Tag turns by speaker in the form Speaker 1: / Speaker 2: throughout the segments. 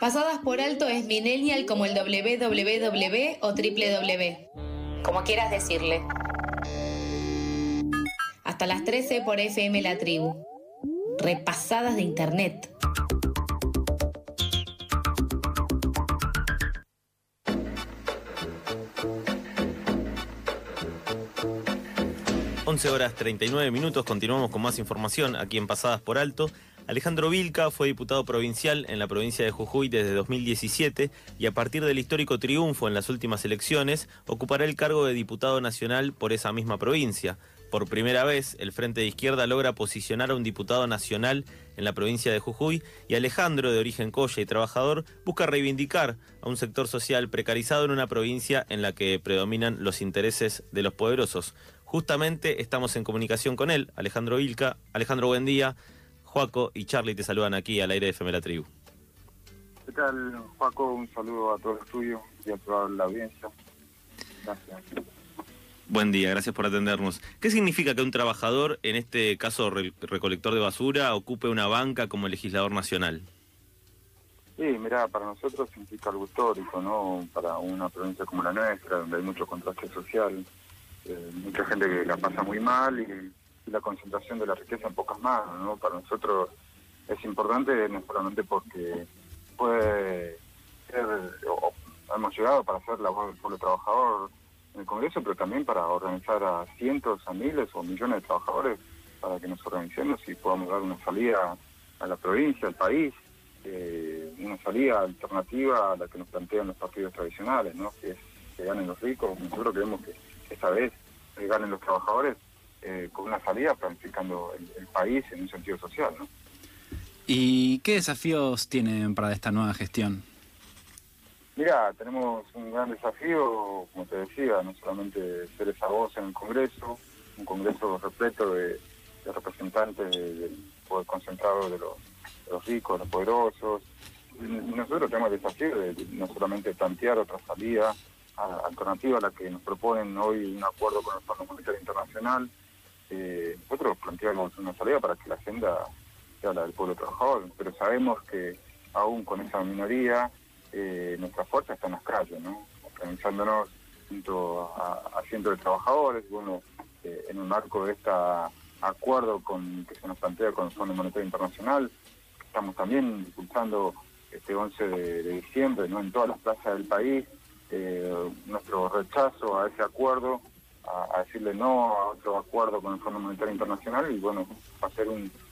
Speaker 1: Pasadas por alto es millennial como el www o www, como quieras decirle. Hasta las 13 por FM La Tribu. Repasadas de internet.
Speaker 2: 11 horas 39 minutos, continuamos con más información aquí en Pasadas por Alto. Alejandro Vilca fue diputado provincial en la provincia de Jujuy desde 2017 y a partir del histórico triunfo en las últimas elecciones ocupará el cargo de diputado nacional por esa misma provincia. Por primera vez, el Frente de Izquierda logra posicionar a un diputado nacional en la provincia de Jujuy y Alejandro, de origen coya y trabajador, busca reivindicar a un sector social precarizado en una provincia en la que predominan los intereses de los poderosos. Justamente estamos en comunicación con él, Alejandro Vilca. Alejandro, buen día. Juaco y Charlie te saludan aquí al aire de FM La Tribu.
Speaker 3: ¿Qué tal, Juaco? Un saludo a todo el estudio y a toda la audiencia. Gracias.
Speaker 2: Buen día, gracias por atendernos. ¿Qué significa que un trabajador, en este caso recolector de basura, ocupe una banca como legislador nacional?
Speaker 3: Sí, mira, para nosotros significa algo histórico, ¿no? Para una provincia como la nuestra, donde hay mucho contraste social, eh, mucha gente que la pasa muy mal y, la concentración de la riqueza en pocas manos, ¿no? Para nosotros es importante no solamente porque puede ser, hemos llegado para ser la voz del pueblo trabajador en el Congreso, pero también para organizar a cientos, a miles o millones de trabajadores para que nos organicemos y podamos dar una salida a la provincia, al país, eh, una salida alternativa a la que nos plantean los partidos tradicionales, que es que ganen los ricos. Nosotros creemos que esta vez ganen los trabajadores eh, con una salida planificando el, país en un sentido social. ¿no?
Speaker 4: ¿Y qué desafíos tienen para esta nueva gestión?
Speaker 3: Mira, tenemos un gran desafío, como te decía, no solamente ser esa voz en el Congreso, un Congreso repleto de, representantes del poder concentrado de los, ricos, de los poderosos. Y nosotros tenemos el desafío de no solamente plantear otra salida, alternativa a la que nos proponen hoy un acuerdo con el Fondo Monetario Internacional. Eh, nosotros planteamos una salida para que la agenda sea la del pueblo trabajador, pero sabemos que aún con esa minoría, eh, nuestra fuerza está en las calles, ¿no? organizándonos junto a, cientos de trabajadores, bueno, eh, en un marco de este acuerdo con que se nos plantea con el Fondo Monetario Internacional, estamos también impulsando este 11 de, de diciembre ¿no? en todas las plazas del país, eh, nuestro rechazo a ese acuerdo, a, decirle no a otro acuerdo con el Fondo Monetario Internacional y bueno, va a ser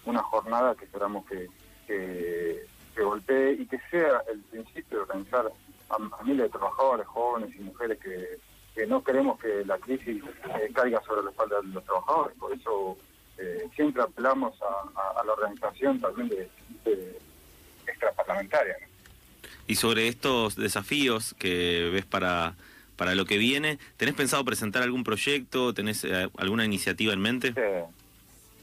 Speaker 3: una jornada que esperamos que, que, golpee y que sea el principio de organizar a, miles de trabajadores, jóvenes y mujeres que, no queremos que la crisis eh, caiga sobre la espalda de los trabajadores, por eso eh, siempre apelamos a, la organización también de extraparlamentaria.
Speaker 2: Y sobre estos desafíos que ves para, para lo que viene, ¿tenés pensado presentar algún proyecto? ¿Tenés eh, alguna iniciativa en mente?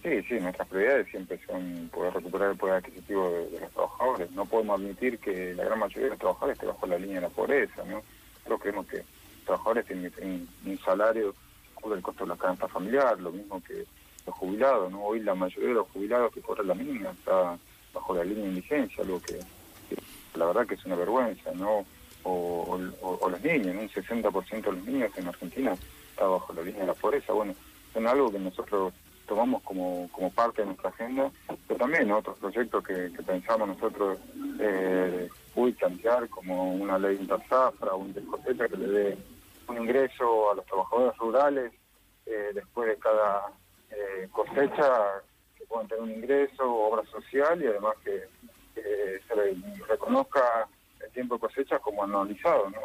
Speaker 3: Sí, sí, nuestras prioridades siempre son poder recuperar el poder adquisitivo de, los trabajadores. No podemos admitir que la gran mayoría de los trabajadores esté bajo la línea de la pobreza, ¿no? Nosotros creemos que los trabajadores tienen, un salario que cubre el costo de la canasta familiar, lo mismo que los jubilados, ¿no? Hoy la mayoría de los jubilados que cobran la mínima está bajo la línea de indigencia, algo que la verdad que es una vergüenza, ¿no? O, los niños, un 60% de los niños en Argentina está bajo la línea de la pobreza. Bueno, es algo que nosotros tomamos como, como parte de nuestra agenda, pero también otros proyectos que, pensamos nosotros eh, uy, plantear, como una ley interzafra, un discoteca que le dé un ingreso a los trabajadores rurales eh, después de cada eh, cosecha, que puedan tener un ingreso, obra social y además que se reconozca el tiempo de cosecha como anualizado, ¿no?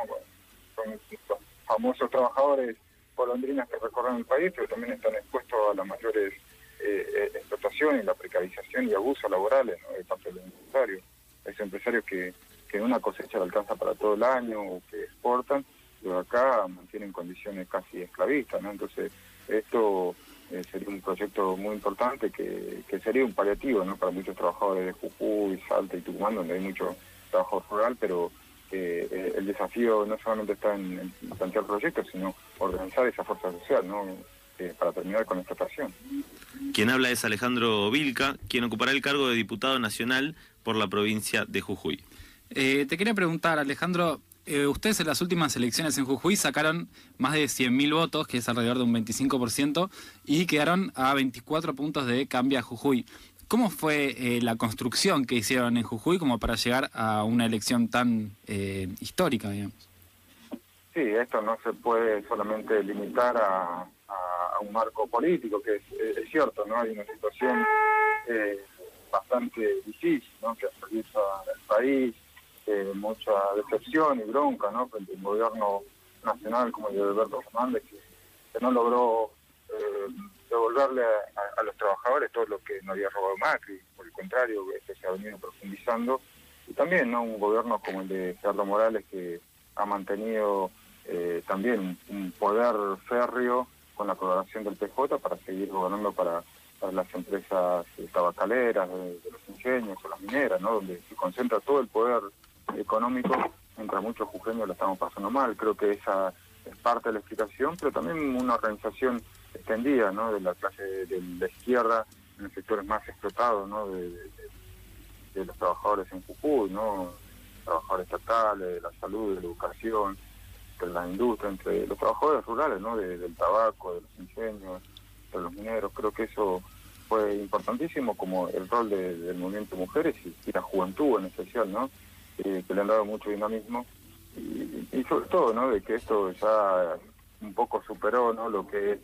Speaker 3: Son famosos trabajadores golondrinas que recorren el país, pero también están expuestos a las mayores eh, eh, explotaciones, la precarización y abusos laborales de parte de los empresarios. Hay empresarios que, que una cosecha le alcanza para todo el año o que exportan, pero acá mantienen condiciones casi esclavistas, ¿no? Entonces, esto eh, sería un proyecto muy importante que, sería un paliativo ¿no? para muchos trabajadores de Jujuy, Salta y Tucumán, donde hay mucho trabajo rural, pero eh, el desafío no solamente está en, plantear proyectos, sino organizar esa fuerza social ¿no? Eh, para terminar con esta estación.
Speaker 2: Quien habla es Alejandro Vilca, quien ocupará el cargo de diputado nacional por la provincia de Jujuy.
Speaker 4: Eh, te quería preguntar, Alejandro, eh, ustedes en las últimas elecciones en Jujuy sacaron más de 100.000 votos, que es alrededor de un 25%, y quedaron a 24 puntos de Cambia Jujuy. ¿Cómo fue eh, la construcción que hicieron en Jujuy como para llegar a una elección tan eh, histórica, digamos?
Speaker 3: Sí, esto no se puede solamente limitar a, un marco político, que es, cierto, ¿no? Hay una situación bastante difícil, ¿no? Que atraviesa el país, mucha decepción y bronca ¿no? frente a un gobierno nacional como el de Alberto Fernández, que, no logró eh, devolverle a, los trabajadores todo lo que no había robado Macri, por el contrario, esto se ha venido profundizando, y también ¿no? un gobierno como el de Gerardo Morales que ha mantenido eh, también un poder férreo con la colaboración del PJ para seguir gobernando para, las empresas tabacaleras, de, los ingenios o las mineras, ¿no? donde se concentra todo el poder económico, mientras muchos jujeños lo estamos pasando mal. Creo que esa es parte de la explicación, pero también una organización extendida ¿no? de la clase de la izquierda en los sectores más explotados ¿no? de, los trabajadores en Jujuy, ¿no? trabajadores estatales, de la salud, de la educación, de la industria, entre los trabajadores rurales, ¿no? del tabaco, de los ingenios, de los mineros. Creo que eso fue importantísimo como el rol del movimiento mujeres y, y, la juventud en especial, ¿no? que le han dado mucho dinamismo y, sobre todo, ¿no? De que esto ya un poco superó, ¿no? Lo que es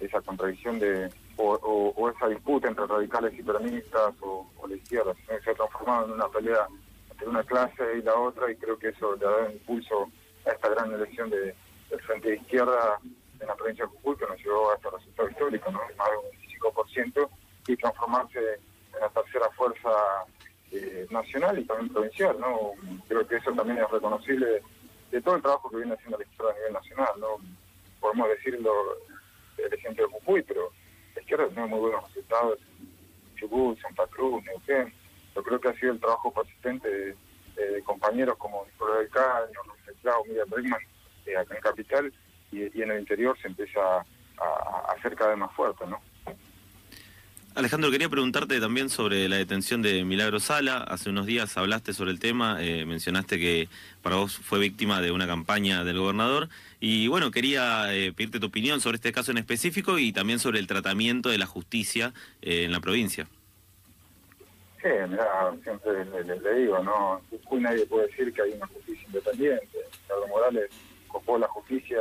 Speaker 3: esa contradicción de o, esa disputa entre radicales y peronistas o, la izquierda, se ha transformado en una pelea entre una clase y la otra y creo que eso le dado impulso a esta gran elección de, del frente de izquierda en la provincia de Jujuy que nos llevó a este resultado histórico, ¿no? Más de un 25% y transformarse en la tercera fuerza eh, nacional y también provincial, ¿no? Creo que eso también es reconocible de todo el trabajo que viene haciendo la izquierda a nivel nacional, ¿no? Podemos decirlo el ejemplo de Jujuy, pero la izquierda tiene muy buenos resultados en Chubut, Santa Cruz, Neuquén. Yo creo que ha sido el trabajo persistente de, compañeros como Nicolás del Caño, Luis Miguel Bregman, eh, acá en Capital, y, en el interior se empieza a hacer cada vez más fuerte, ¿no?
Speaker 2: Alejandro, quería preguntarte también sobre la detención de Milagro Sala. Hace unos días hablaste sobre el tema, eh, mencionaste que para vos fue víctima de una campaña del gobernador. Y bueno, quería eh, pedirte tu opinión sobre este caso en específico y también sobre el tratamiento de la justicia eh, en la provincia.
Speaker 3: Sí, mira, siempre le, digo, ¿no? Nadie puede decir que hay una justicia independiente. Carlos Morales copó la justicia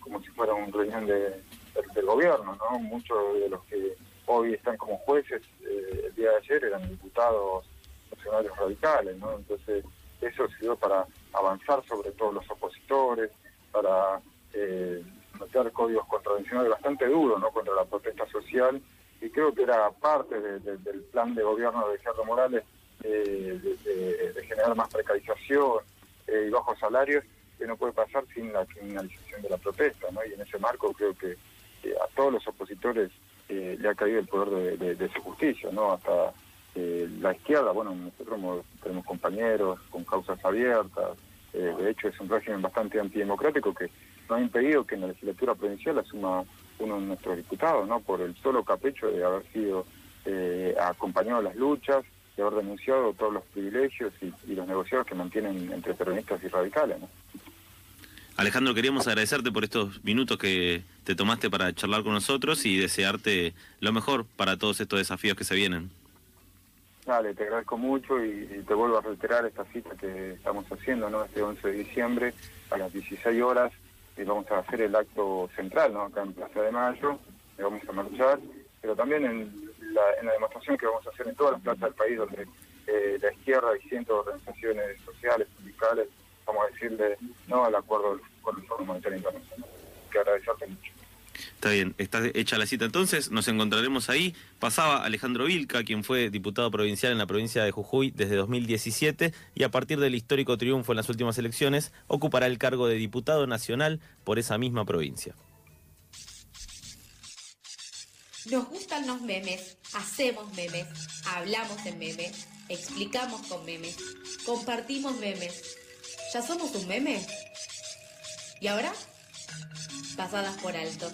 Speaker 3: como si fuera un reunión de, del gobierno, ¿no? Muchos de los que hoy están como jueces, eh, el día de ayer eran diputados nacionales radicales, ¿no? Entonces, eso sirvió para avanzar sobre todos los opositores, para eh, códigos contravencionales bastante duros, ¿no? Contra la protesta social, y creo que era parte del plan de gobierno de Gerardo Morales eh, de, generar más precarización y bajos salarios, que no puede pasar sin la criminalización de la protesta, ¿no? Y en ese marco creo que a todos los opositores eh, le ha caído el poder de, su justicia, ¿no? Hasta eh, la izquierda, bueno, nosotros tenemos compañeros con causas abiertas, eh, de hecho es un régimen bastante antidemocrático que no ha impedido que en la legislatura provincial asuma uno de nuestros diputados, ¿no? Por el solo capricho de haber sido acompañado a las luchas, de haber denunciado todos los privilegios y, y los negociados que mantienen entre peronistas y radicales, ¿no?
Speaker 2: Alejandro, queríamos agradecerte por estos minutos que te tomaste para charlar con nosotros y desearte lo mejor para todos estos desafíos que se vienen.
Speaker 3: Dale, te agradezco mucho y, te vuelvo a reiterar esta cita que estamos haciendo, ¿no? Este 11 de diciembre a las 16 horas y vamos a hacer el acto central, ¿no? Acá en Plaza de Mayo, y vamos a marchar, pero también en la, demostración que vamos a hacer en todas las plazas del país donde eh, la izquierda y cientos de organizaciones sociales, sindicales, vamos a decirle no al acuerdo con el Fondo Monetario Internacional. Que agradecerte mucho.
Speaker 2: Está bien, está hecha la cita entonces, nos encontraremos ahí. Pasaba Alejandro Vilca, quien fue diputado provincial en la provincia de Jujuy desde 2017 y a partir del histórico triunfo en las últimas elecciones ocupará el cargo de diputado nacional por esa misma provincia.
Speaker 1: Nos gustan los memes, hacemos memes, hablamos en memes, explicamos con memes, compartimos memes. ¿Ya somos un meme? ¿Y ahora? Pasadas por alto.